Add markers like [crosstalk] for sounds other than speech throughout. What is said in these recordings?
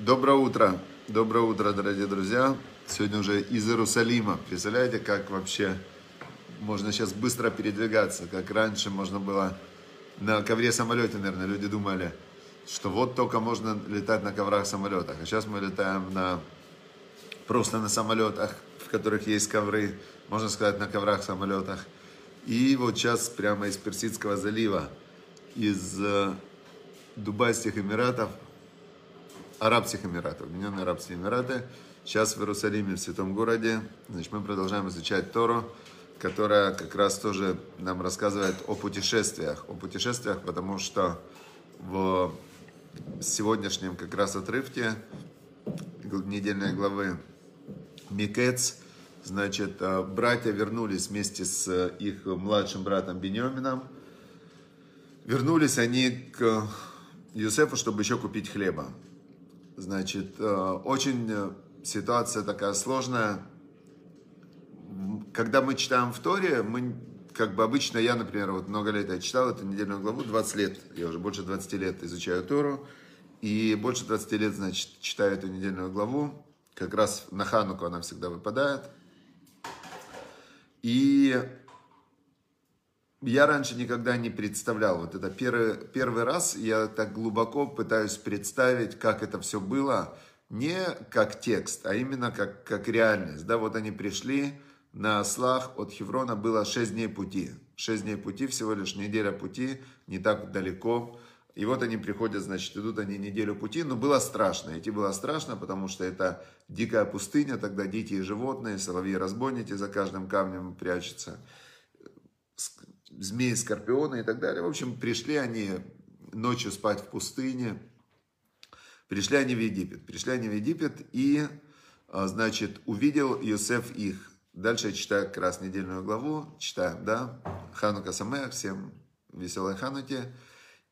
Доброе утро, доброе утро, дорогие друзья. Сегодня уже из Иерусалима. Представляете, как вообще можно сейчас быстро передвигаться, как раньше можно было на ковре самолете, наверное, люди думали, что вот только можно летать на коврах самолетах. А сейчас мы летаем на просто на самолетах, в которых есть ковры, можно сказать, на коврах самолетах. И вот сейчас прямо из Персидского залива, из э, Дубайских Эмиратов, Арабских Эмиратов, Объединенные Арабские Эмираты, сейчас в Иерусалиме, в Святом городе. Значит, мы продолжаем изучать Тору, которая как раз тоже нам рассказывает о путешествиях. О путешествиях, потому что в сегодняшнем как раз отрывке недельной главы Микец, значит, э, братья вернулись вместе с их младшим братом Бенемином. Вернулись они к Юсефу, чтобы еще купить хлеба. Значит, э, очень э, ситуация такая сложная. Когда мы читаем в Торе, мы, как бы обычно, я, например, вот много лет я читал эту недельную главу, 20 лет, я уже больше 20 лет изучаю Тору, и больше 20 лет, значит, читаю эту недельную главу, как раз на Хануку она всегда выпадает. И я раньше никогда не представлял, вот это первый, первый раз я так глубоко пытаюсь представить, как это все было, не как текст, а именно как, как реальность. Да, вот они пришли на ослах, от Хеврона было 6 дней пути. 6 дней пути, всего лишь неделя пути, не так далеко. И вот они приходят, значит, идут они неделю пути, но было страшно. Идти было страшно, потому что это дикая пустыня, тогда дикие животные, соловьи-разбойники за каждым камнем прячутся, змеи, скорпионы и так далее. В общем, пришли они ночью спать в пустыне, пришли они в Египет. Пришли они в Египет и, а, значит, увидел Иосиф их. Дальше я читаю как раз недельную главу, читаем, да, Ханука Самех, всем веселой Хануки.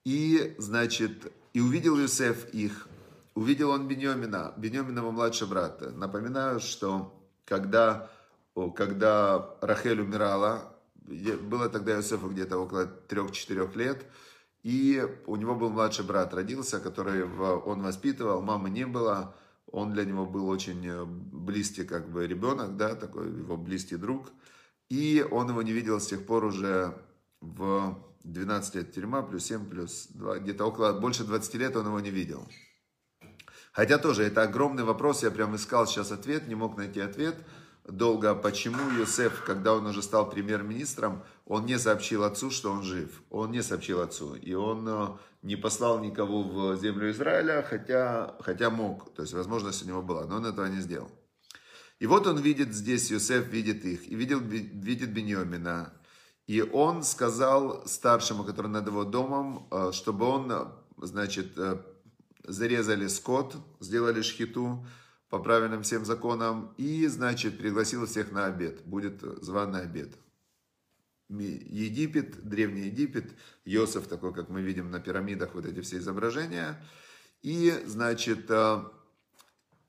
И, значит, и увидел Юсеф их, увидел он Беньомина, Беньоминова младшего брата. Напоминаю, что когда, когда Рахель умирала, было тогда Юсефу где-то около 3-4 лет, и у него был младший брат, родился, который он воспитывал, мамы не было, он для него был очень э, близкий как бы ребенок, да, такой его близкий друг, и он его не видел с тех пор уже в 12 лет. Тюрьма, плюс 7, плюс 2, где-то около, больше 20 лет он его не видел. Хотя тоже это огромный вопрос, я прям искал сейчас ответ, не мог найти ответ долго, почему Юсеф, когда он уже стал премьер-министром, он не сообщил отцу, что он жив. Он не сообщил отцу. И он э, не послал никого в землю Израиля, хотя, хотя мог. То есть возможность у него была, но он этого не сделал. И вот он видит здесь, Юсеф видит их, и видел, видит Беньомина, и он сказал старшему, который над его домом, э, чтобы он, значит, э, зарезали скот, сделали шхиту по правильным всем законам, и, значит, пригласил всех на обед. Будет званый обед. Египет, Древний Египет, Йосиф, такой, как мы видим на пирамидах, вот эти все изображения. И, значит, э,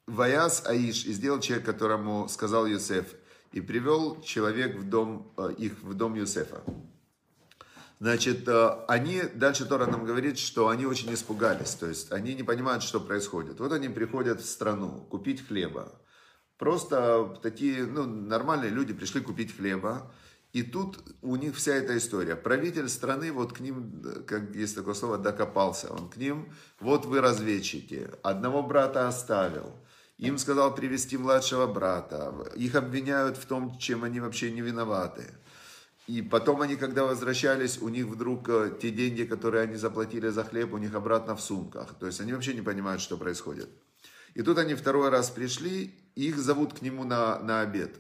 Ваяс Аиш, и сделал человек, которому сказал Йосеф, и привел человек в дом, э, их в дом Юсефа. Значит, э, они, дальше Тора нам говорит, что они очень испугались, то есть они не понимают, что происходит. Вот они приходят в страну купить хлеба. Просто такие, ну, нормальные люди пришли купить хлеба, и тут у них вся эта история. Правитель страны вот к ним, как есть такое слово, докопался. Он к ним, вот вы разведчики, одного брата оставил – им сказал привести младшего брата. Их обвиняют в том, чем они вообще не виноваты. И потом они, когда возвращались, у них вдруг э, те деньги, которые они заплатили за хлеб, у них обратно в сумках. То есть они вообще не понимают, что происходит. И тут они второй раз пришли, их зовут к нему на, на обед.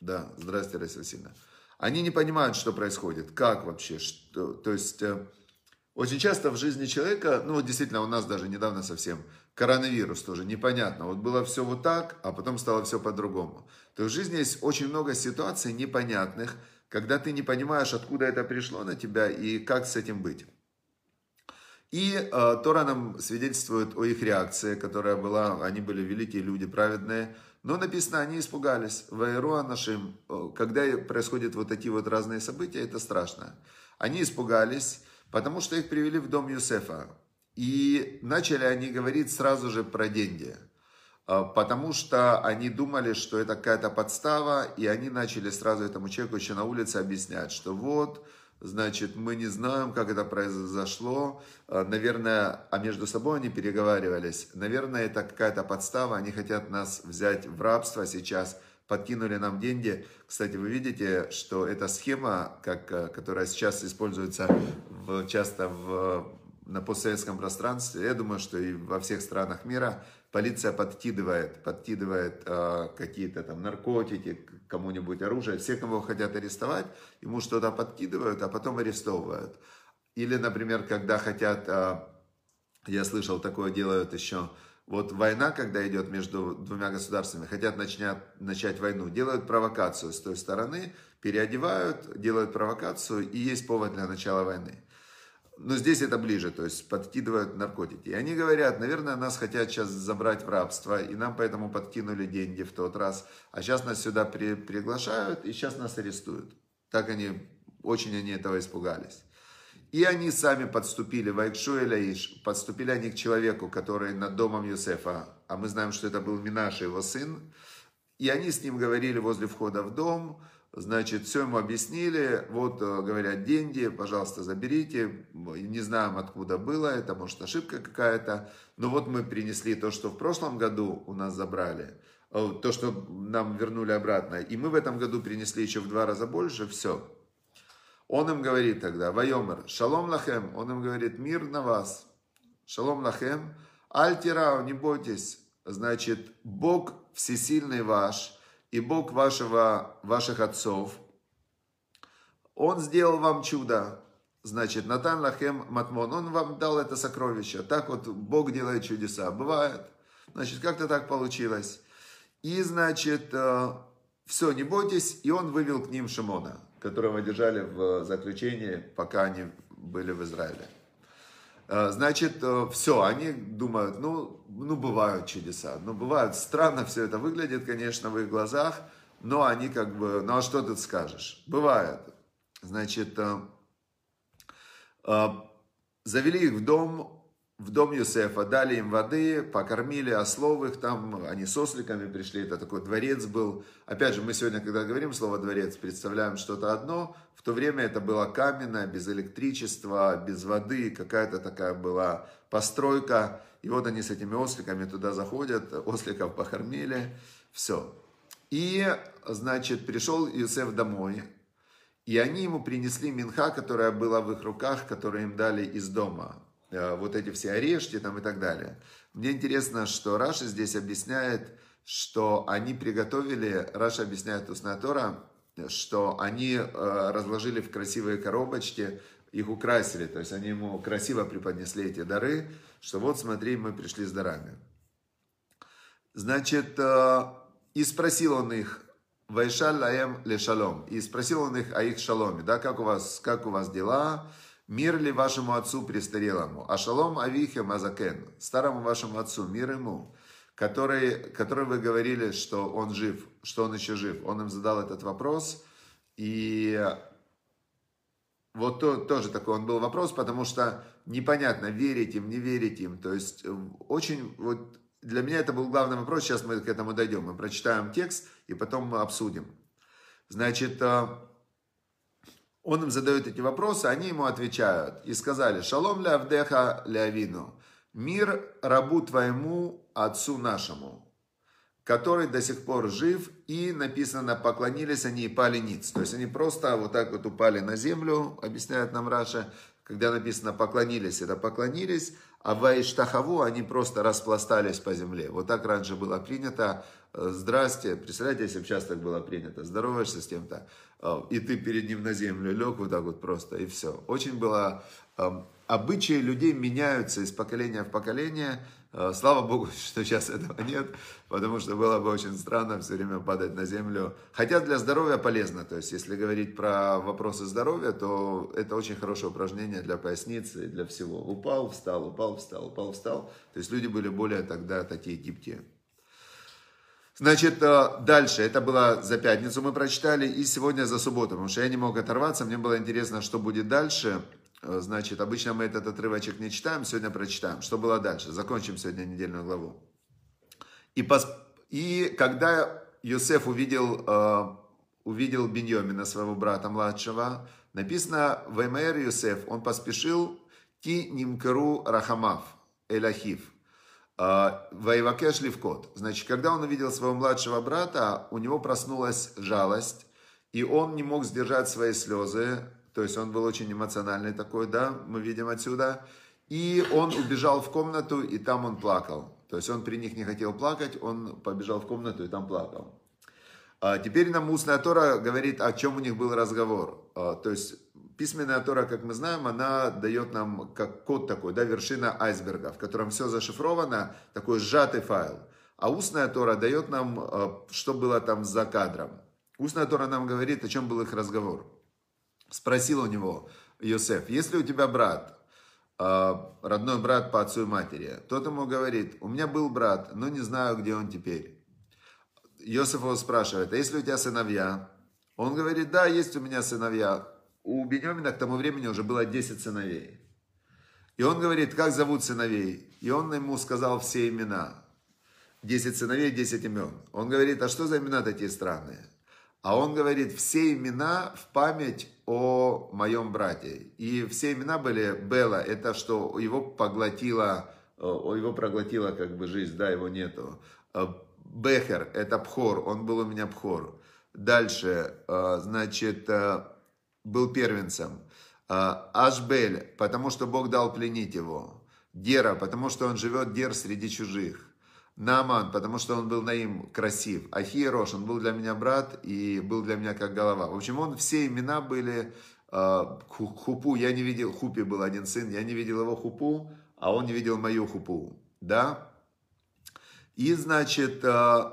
Да, здрасте, Раиса Васильевна. Они не понимают, что происходит, как вообще, что, то есть э, очень часто в жизни человека, ну вот действительно у нас даже недавно совсем коронавирус тоже непонятно. Вот было все вот так, а потом стало все по-другому. То есть в жизни есть очень много ситуаций непонятных, когда ты не понимаешь, откуда это пришло на тебя и как с этим быть. И э, Тора нам свидетельствует о их реакции, которая была, они были великие люди, праведные, но написано, они испугались. Ваеруа нашим, э, когда происходят вот такие вот разные события, это страшно. Они испугались, потому что их привели в дом Юсефа. И начали они говорить сразу же про деньги. А, потому что они думали, что это какая-то подстава, и они начали сразу этому человеку еще на улице объяснять, что вот, значит, мы не знаем, как это произошло, а, наверное, а между собой они переговаривались, наверное, это какая-то подстава, они хотят нас взять в рабство сейчас, подкинули нам деньги. Кстати, вы видите, что эта схема, как, а, которая сейчас используется в, часто в на постсоветском пространстве, я думаю, что и во всех странах мира полиция подкидывает, подкидывает э, какие-то там наркотики, кому-нибудь оружие, все, кого хотят арестовать, ему что-то подкидывают, а потом арестовывают. Или, например, когда хотят, э, я слышал, такое делают еще, вот война, когда идет между двумя государствами, хотят начать, начать войну, делают провокацию с той стороны, переодевают, делают провокацию, и есть повод для начала войны но здесь это ближе, то есть подкидывают наркотики. И они говорят, наверное, нас хотят сейчас забрать в рабство, и нам поэтому подкинули деньги в тот раз, а сейчас нас сюда при, приглашают, и сейчас нас арестуют. Так они, очень они этого испугались. И они сами подступили, Вайкшу и Лаиш, подступили они к человеку, который над домом Юсефа, а мы знаем, что это был Минаш, его сын, и они с ним говорили возле входа в дом, Значит, все ему объяснили, вот, э, говорят, деньги, пожалуйста, заберите, не знаем, откуда было это, может, ошибка какая-то, но вот мы принесли то, что в прошлом году у нас забрали, э, то, что нам вернули обратно, и мы в этом году принесли еще в два раза больше, все. Он им говорит тогда, Вайомер, шалом лахем, он им говорит, мир на вас, шалом лахем, альтирау, не бойтесь, значит, Бог всесильный ваш – и Бог вашего, ваших отцов, Он сделал вам чудо. Значит, Натан Лахем Матмон, Он вам дал это сокровище. Так вот Бог делает чудеса. Бывает. Значит, как-то так получилось. И, значит, э, все, не бойтесь. И он вывел к ним Шимона, которого держали в заключении, пока они были в Израиле. Э, значит, э, все, они думают, ну, ну, бывают чудеса, ну, бывают, странно все это выглядит, конечно, в их глазах, но они как бы, ну, а что ты скажешь? Бывает. Значит, э, завели их в дом, в дом Юсефа, дали им воды, покормили ослов их там, они с осликами пришли, это такой дворец был. Опять же, мы сегодня, когда говорим слово дворец, представляем что-то одно, в то время это было каменное, без электричества, без воды, какая-то такая была постройка. И вот они с этими осликами туда заходят, осликов покормили, все. И, значит, пришел Юсеф домой, и они ему принесли минха, которая была в их руках, которую им дали из дома. Э, вот эти все орешки там и так далее. Мне интересно, что Раши здесь объясняет, что они приготовили, Раши объясняет Устная Тора, что они э, разложили в красивые коробочки, их украсили, то есть они ему красиво преподнесли эти дары, что вот смотри, мы пришли с дарами. Значит, э, и спросил он их, Вайшаль лаем ле шалом, и спросил он их о их шаломе, да, как у вас, как у вас дела, Мир ли вашему отцу престарелому? А шалом авихе мазакен, старому вашему отцу, мир ему, который, который вы говорили, что он жив, что он еще жив. Он им задал этот вопрос, и вот то, тоже такой он был вопрос, потому что непонятно, верить им, не верить им. То есть э, очень, вот для меня это был главный вопрос, сейчас мы к этому дойдем. Мы прочитаем текст и потом мы обсудим. Значит, э, он им задает эти вопросы, они ему отвечают. И сказали, шалом ля авдеха ля авину, мир рабу твоему, отцу нашему, который до сих пор жив, и написано, поклонились они и пали ниц. То есть они просто вот так вот упали на землю, объясняет нам Раша, когда написано поклонились, это поклонились, а в Иштахаву они просто распластались по земле. Вот так раньше было принято. Здрасте, представляете, если бы сейчас так было принято, здороваешься с кем-то, э, и ты перед ним на землю лег вот так вот просто, и все. Очень было... Эм, обычаи людей меняются из поколения в поколение, Э, слава Богу, [laughs] что сейчас этого нет, потому что было бы очень странно все время падать на землю. Хотя для здоровья полезно, то есть если говорить про вопросы здоровья, то это очень хорошее упражнение для поясницы и для всего. Упал, встал, упал, встал, упал, встал. То есть люди были более тогда такие гибкие. Значит, э, дальше, это было за пятницу мы прочитали, и сегодня за субботу, потому что я не мог оторваться, мне было интересно, что будет дальше. Э, значит, обычно мы этот отрывочек не читаем, сегодня прочитаем. Что было дальше? Закончим сегодня недельную главу. И, пос... и когда Йосеф увидел, э, увидел Беньомина, своего брата младшего, написано в Эмэр Йосеф, он поспешил ки нимкеру рахамав, элахив. Э, Воевакеш Левкот. Значит, когда он увидел своего младшего брата, у него проснулась жалость, и он не мог сдержать свои слезы, то есть он был очень эмоциональный такой, да, мы видим отсюда. И он убежал в комнату, и там он плакал. То есть он при них не хотел плакать, он побежал в комнату и там плакал. А теперь нам устная Тора говорит, о чем у них был разговор. А, то есть письменная Тора, как мы знаем, она дает нам как код такой, да, вершина айсберга, в котором все зашифровано, такой сжатый файл. А устная Тора дает нам, а, что было там за кадром. Устная Тора нам говорит, о чем был их разговор. Спросил у него Йосеф, если у тебя брат, а, родной брат по отцу и матери, тот ему говорит, у меня был брат, но не знаю, где он теперь. Йосеф его спрашивает, а если у тебя сыновья? Он говорит, да, есть у меня сыновья. У Бенемина к тому времени уже было 10 сыновей. И он говорит, как зовут сыновей? И он ему сказал все имена. 10 сыновей, 10 имен. Он говорит, а что за имена такие странные? А он говорит, все имена в память о моем брате. И все имена были Бела, это что его поглотила, э, его проглотила как бы жизнь, да, его нету. Э, Бехер, это Пхор, он был у меня Пхор. Дальше, э, значит, был первенцем. Ашбель, потому что Бог дал пленить его. Дера, потому что он живет Дер среди чужих. Нааман, потому что он был Наим красив. Ахиерош, он был для меня брат и был для меня как голова. В общем, он все имена были э, Хупу, я не видел, Хупи был один сын, я не видел его Хупу, а он не видел мою Хупу. Да? И, значит, э,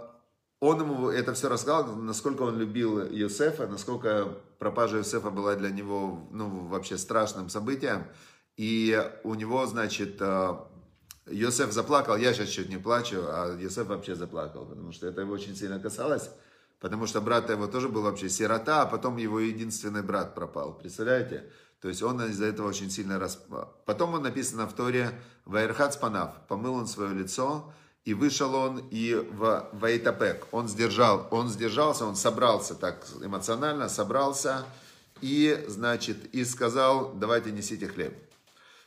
он ему это все рассказал, насколько он любил Юсефа, насколько пропажа Юсефа была для него, ну, вообще страшным событием. И у него, значит, э, Йосеф заплакал, я сейчас чуть не плачу, а Йосеф вообще заплакал, потому что это его очень сильно касалось, потому что брат его тоже был вообще сирота, а потом его единственный брат пропал, представляете? То есть он из-за этого очень сильно расп... Потом он написано в Торе «Ваерхат спанав», помыл он свое лицо, и вышел он и в Ваитапек, он сдержал, он сдержался, он собрался так эмоционально, собрался, и, значит, и сказал, давайте несите хлеб.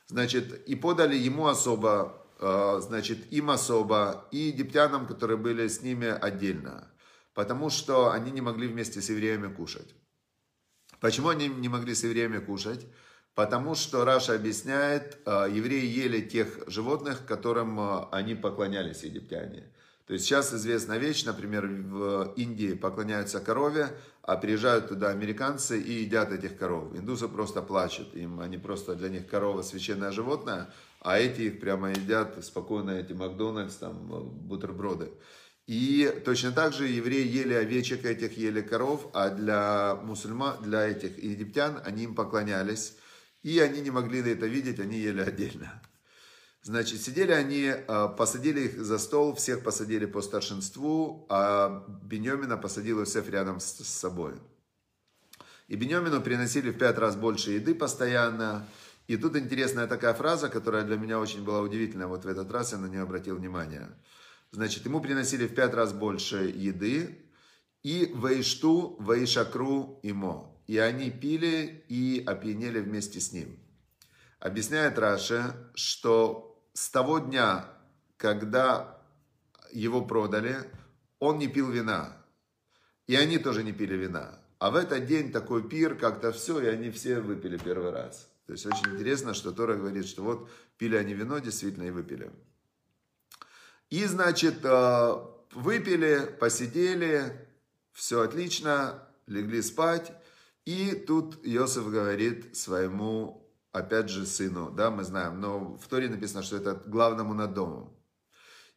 Значит, и подали ему особо значит, им особо, и египтянам, которые были с ними отдельно. Потому что они не могли вместе с евреями кушать. Почему они не могли с евреями кушать? Потому что Раша объясняет, э, евреи ели тех животных, которым э, они поклонялись, египтяне. То есть сейчас известна вещь, например, в Индии поклоняются корове, а приезжают туда американцы и едят этих коров. Индусы просто плачут, им они просто для них корова священное животное, а эти их прямо едят спокойно, эти Макдональдс, там, бутерброды. И точно так же евреи ели овечек этих, ели коров, а для мусульман, для этих египтян, они им поклонялись. И они не могли это видеть, они ели отдельно. Значит, сидели они, а, посадили их за стол, всех посадили по старшинству, а Бенемина посадил Иосиф рядом с собой. И Бенемину приносили в пять раз больше еды постоянно, и тут интересная такая фраза, которая для меня очень была удивительна, вот в этот раз я на нее обратил внимание. Значит, ему приносили в пять раз больше еды, и вейшту, вейшакру имо. И они пили и опьянели вместе с ним. Объясняет Раша, что с того дня, когда его продали, он не пил вина. И они тоже не пили вина. А в этот день такой пир, как-то все, и они все выпили первый раз. То есть очень интересно, что Тора говорит, что вот пили они вино действительно и выпили. И, значит, э, выпили, посидели, все отлично, легли спать. И тут Иосиф говорит своему, опять же, сыну, да, мы знаем, но в Торе написано, что это главному над домом.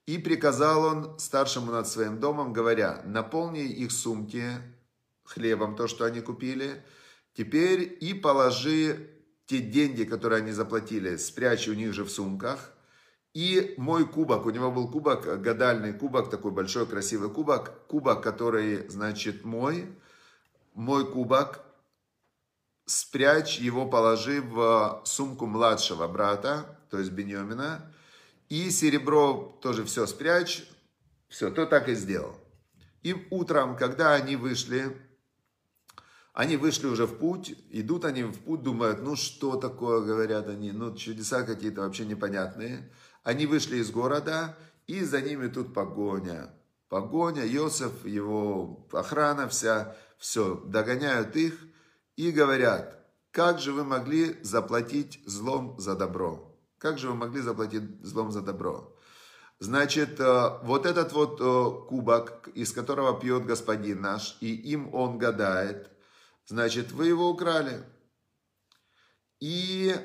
И приказал он старшему над своим домом, говоря, наполни их сумки хлебом, то, что они купили, теперь и положи те деньги, которые они заплатили, спрячь у них же в сумках. И мой кубок, у него был кубок, гадальный кубок, такой большой красивый кубок, кубок, который, значит, мой, мой кубок, спрячь его, положи в сумку младшего брата, то есть Беньомина, и серебро тоже все спрячь, все, то так и сделал. И утром, когда они вышли, они вышли уже в путь, идут они в путь, думают, ну что такое, говорят они, ну чудеса какие-то вообще непонятные. Они вышли из города, и за ними тут погоня. Погоня, Йосеф, его охрана вся, все, догоняют их и говорят, как же вы могли заплатить злом за добро? Как же вы могли заплатить злом за добро? Значит, э, вот этот вот э, кубок, из которого пьет господин наш, и им он гадает, значит, вы его украли. И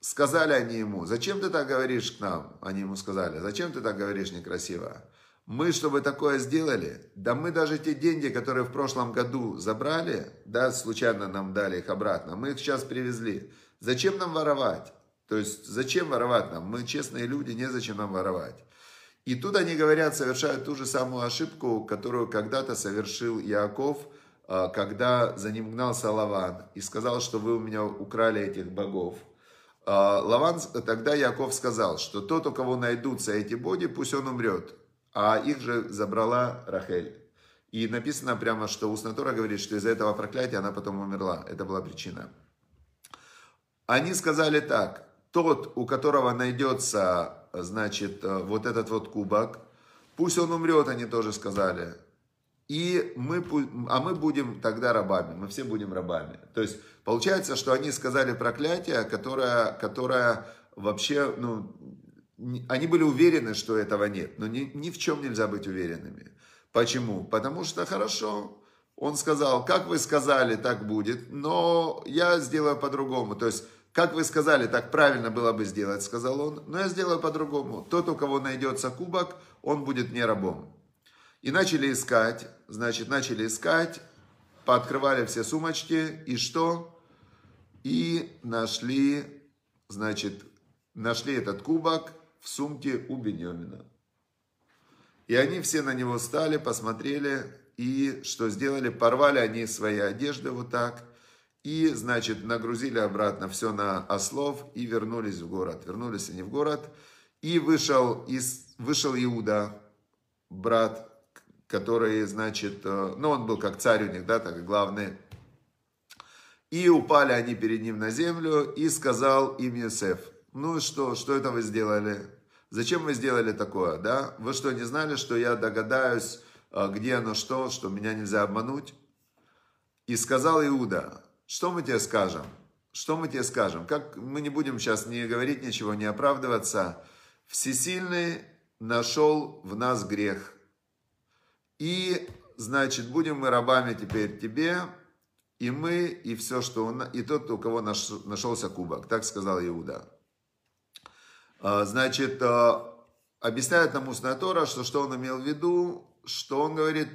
сказали они ему, зачем ты так говоришь к нам? Они ему сказали, зачем ты так говоришь некрасиво? Мы, чтобы такое сделали, да мы даже те деньги, которые в прошлом году забрали, да, случайно нам дали их обратно, мы их сейчас привезли. Зачем нам воровать? То есть, зачем воровать нам? Мы честные люди, незачем нам воровать. И тут они говорят, совершают ту же самую ошибку, которую когда-то совершил Яков, когда за ним гнался Лаван и сказал, что вы у меня украли этих богов. А, Лаван, тогда Яков сказал, что тот, у кого найдутся эти боги, пусть он умрет. А их же забрала Рахель. И написано прямо, что Уснатора говорит, что из-за этого проклятия она потом умерла. Это была причина. Они сказали так, тот, у которого найдется значит, э, вот этот вот кубок, пусть он умрет, они тоже сказали. И мы, а мы будем тогда рабами, мы все будем рабами. То есть получается, что они сказали проклятие, которое, которое вообще, ну, они были уверены, что этого нет, но ни, ни в чем нельзя быть уверенными. Почему? Потому что хорошо, он сказал, как вы сказали, так будет, но я сделаю по-другому. То есть как вы сказали, так правильно было бы сделать, сказал он, но я сделаю по-другому. Тот, у кого найдется кубок, он будет не рабом. И начали искать, значит, начали искать, пооткрывали все сумочки, и что? И нашли, значит, нашли этот кубок в сумке у Беньомина. И они все на него стали, посмотрели, и что сделали? Порвали они свои одежды вот так, и, значит, нагрузили обратно все на ослов и вернулись в город. Вернулись они в город. И вышел, из, вышел Иуда, брат, который, значит, э, ну, он был как царь у них, да, так главный. И упали они перед ним на землю, и сказал им Юсеф, ну что, что это вы сделали? Зачем вы сделали такое, да? Вы что, не знали, что я догадаюсь, э, где оно что, что меня нельзя обмануть? И сказал Иуда, что мы тебе скажем? Что мы тебе скажем? Как мы не будем сейчас не говорить ничего, не оправдываться. Всесильный нашел в нас грех. И, значит, будем мы рабами теперь тебе, и мы, и все, что он, и тот, у кого наш, нашелся кубок. Так сказал Иуда. А, значит, а, объясняет нам устная Тора, что, что он имел в виду, что он говорит,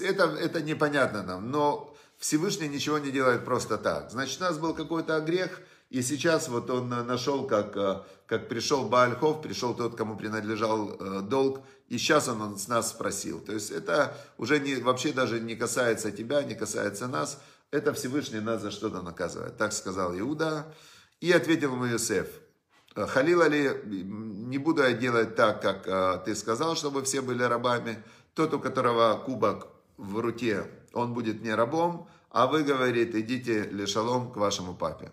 это, это непонятно нам, но Всевышний ничего не делает просто так. Значит, у нас был какой-то грех, и сейчас вот он нашел, как, э, как пришел Баальхов, пришел тот, кому принадлежал э, долг, и сейчас он, с нас спросил. То есть это уже не, вообще даже не касается тебя, не касается нас, это Всевышний нас за что-то наказывает. Так сказал Иуда. И ответил ему Иосиф, Халила ли, не буду я делать так, как э, ты сказал, чтобы все были рабами. Тот, у которого кубок в руке, он будет не рабом, а вы, говорит, идите лешалом к вашему папе.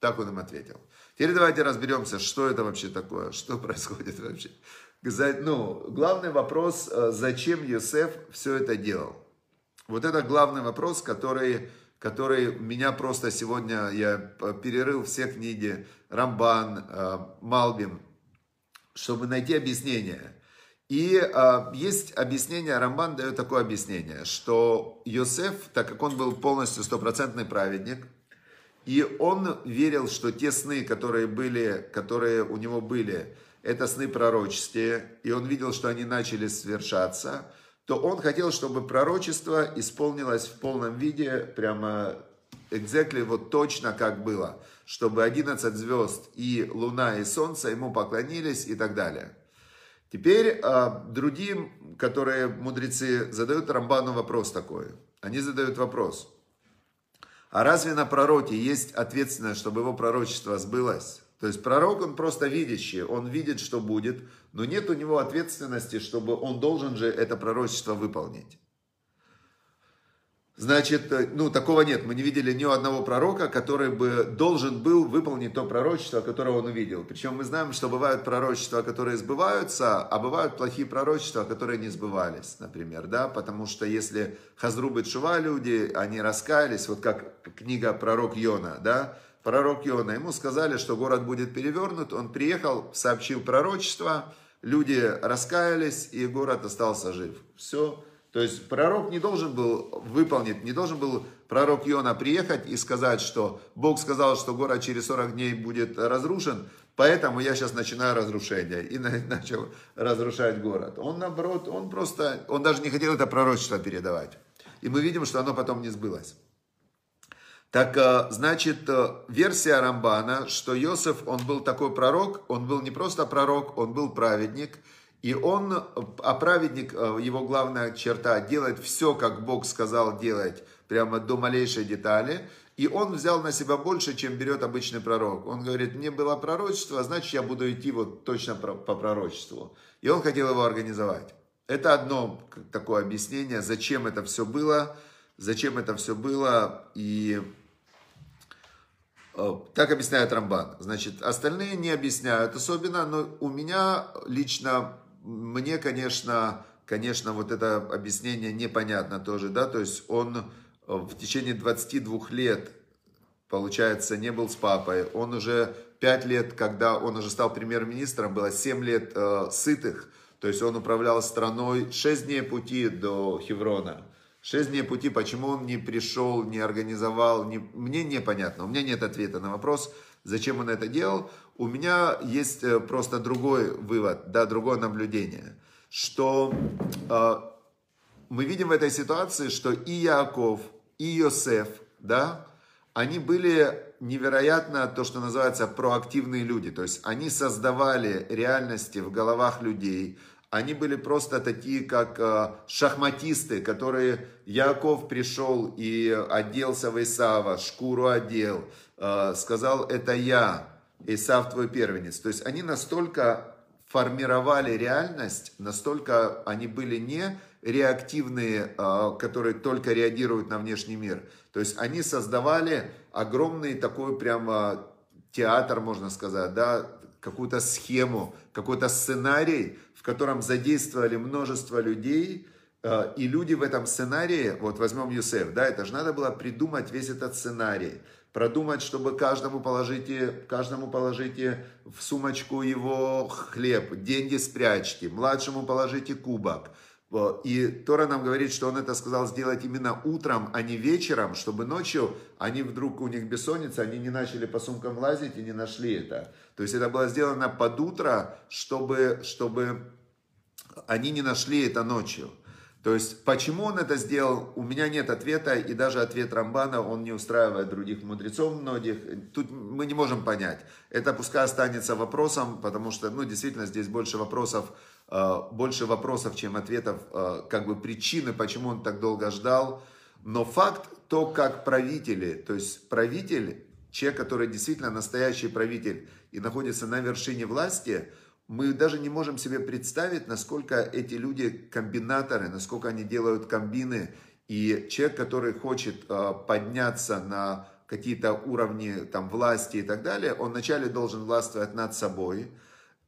Так он им ответил. Теперь давайте разберемся, что это вообще такое, [laughs] что происходит вообще. Ну, главный вопрос, э, зачем Йосеф все это делал? Вот это главный вопрос, который, который меня просто сегодня, я перерыл все книги, Рамбан, э, Малбим, чтобы найти объяснение – и э, есть объяснение, Рамбан дает такое объяснение, что Йосеф, так как он был полностью стопроцентный праведник, и он верил, что те сны, которые были, которые у него были, это сны пророческие, и он видел, что они начали свершаться, то он хотел, чтобы пророчество исполнилось в полном виде, прямо exactly вот точно как было, чтобы 11 звезд и луна и солнце ему поклонились и так далее. Теперь а, другие, которые мудрецы задают Рамбану вопрос такой. Они задают вопрос. А разве на пророке есть ответственность, чтобы его пророчество сбылось? То есть пророк, он просто видящий, он видит, что будет, но нет у него ответственности, чтобы он должен же это пророчество выполнить. Значит, э, ну, такого нет. Мы не видели ни одного пророка, который бы должен был выполнить то пророчество, которое он увидел. Причем мы знаем, что бывают пророчества, которые сбываются, а бывают плохие пророчества, которые не сбывались, например, да, потому что если Хазрубы Чува люди, они раскаялись, вот как книга пророк Йона, да, пророк Йона, ему сказали, что город будет перевернут, он приехал, сообщил пророчество, люди раскаялись, и город остался жив. Все, то есть пророк не должен был выполнить, не должен был пророк Иона приехать и сказать, что Бог сказал, что город через 40 дней будет разрушен, поэтому я сейчас начинаю разрушение. И [laughs] начал разрушать город. Он наоборот, он просто, он даже не хотел это пророчество передавать. И мы видим, что оно потом не сбылось. Так, э, значит, э, версия Рамбана, что Иосиф, он был такой пророк, он был не просто пророк, он был праведник – и он, а праведник, э, его главная черта, делает все, как Бог сказал делать, прямо до малейшей детали. И он взял на себя больше, чем берет обычный пророк. Он говорит, мне было пророчество, значит я буду идти вот точно по пророчеству. И он хотел его организовать. Это одно такое объяснение, зачем это все было, зачем это все было. И э, так объясняет Рамбан. Значит, остальные не объясняют особенно, но у меня лично мне, конечно, конечно, вот это объяснение непонятно тоже, да, то есть он э, в течение 22 лет, получается, не был с папой, он уже 5 лет, когда он уже стал премьер-министром, было 7 лет э, сытых, то есть он управлял страной 6 дней пути до Хеврона. 6 дней пути, почему он не пришел, не организовал, не, мне непонятно, у меня нет ответа на вопрос, зачем он это делал. У меня есть э, просто другой вывод, да, другое наблюдение, что э, мы видим в этой ситуации, что и Яков, и Йосеф, да, они были невероятно то, что называется проактивные люди. То есть они создавали реальности в головах людей. Они были просто такие, как э, шахматисты, которые Яков пришел и оделся в Исава, шкуру одел, э, сказал, это я. Исав твой первенец. То есть они настолько формировали реальность, настолько они были не реактивные, а, которые только реагируют на внешний мир. То есть они создавали огромный такой прямо театр, можно сказать, да, какую-то схему, какой-то сценарий, в котором задействовали множество людей, а, и люди в этом сценарии, вот возьмем Юсеф, да, это же надо было придумать весь этот сценарий продумать, чтобы каждому положите, каждому положите в сумочку его хлеб, деньги спрячьте, младшему положите кубок. И Тора нам говорит, что он это сказал сделать именно утром, а не вечером, чтобы ночью они вдруг, у них бессонница, они не начали по сумкам лазить и не нашли это. То есть это было сделано под утро, чтобы, чтобы они не нашли это ночью. То есть, почему он это сделал, у меня нет ответа, и даже ответ Рамбана, он не устраивает других мудрецов многих. Тут мы не можем понять. Это пускай останется вопросом, потому что, ну, действительно, здесь больше вопросов, э, больше вопросов, чем ответов, э, как бы причины, почему он так долго ждал. Но факт, то, как правители, то есть правитель, человек, который действительно настоящий правитель и находится на вершине власти – мы даже не можем себе представить, насколько эти люди комбинаторы, насколько они делают комбины. И человек, который хочет э, подняться на какие-то уровни там, власти и так далее, он вначале должен властвовать над собой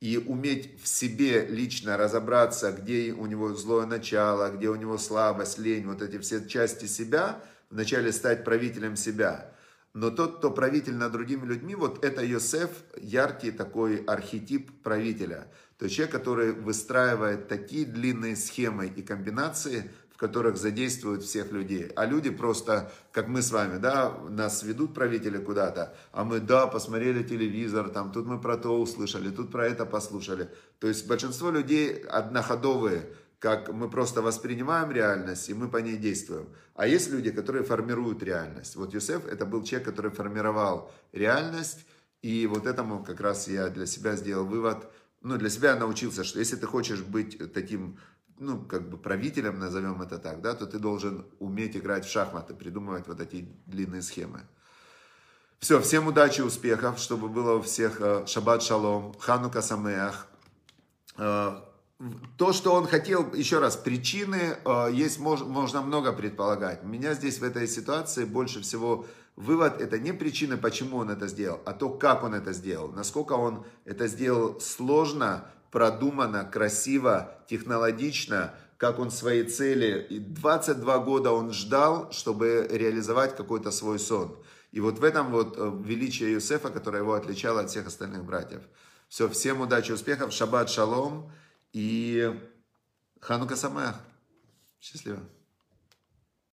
и уметь в себе лично разобраться, где у него злое начало, где у него слабость, лень, вот эти все части себя, вначале стать правителем себя. Но тот, кто правитель над другими людьми, вот это Йосеф, яркий такой архетип правителя. То есть человек, который выстраивает такие длинные схемы и комбинации, которых задействуют всех людей. А люди просто, как мы с вами, да, нас ведут правители куда-то, а мы, да, посмотрели телевизор, там, тут мы про то услышали, тут про это послушали. То есть большинство людей одноходовые, как мы просто воспринимаем реальность, и мы по ней действуем. А есть люди, которые формируют реальность. Вот Юсеф это был человек, который формировал реальность, и вот этому как раз я для себя сделал вывод, ну, для себя научился, что если ты хочешь быть таким ну, как бы правителем, назовем это так, да, то ты должен уметь играть в шахматы, придумывать вот эти длинные схемы. Все, всем удачи, успехов, чтобы было у всех э, шаббат шалом, ханука самеах. Э, то, что он хотел, еще раз, причины э, есть, можно много предполагать. Меня здесь в этой ситуации больше всего вывод, это не причина, почему он это сделал, а то, как он это сделал. Насколько он это сделал сложно, продуманно, красиво, технологично, как он свои цели. И 22 года он ждал, чтобы реализовать какой-то свой сон. И вот в этом вот э, величие Юсефа, которое его отличало от всех остальных братьев. Все, всем удачи, успехов, шаббат, шалом и ханука самая. Счастливо.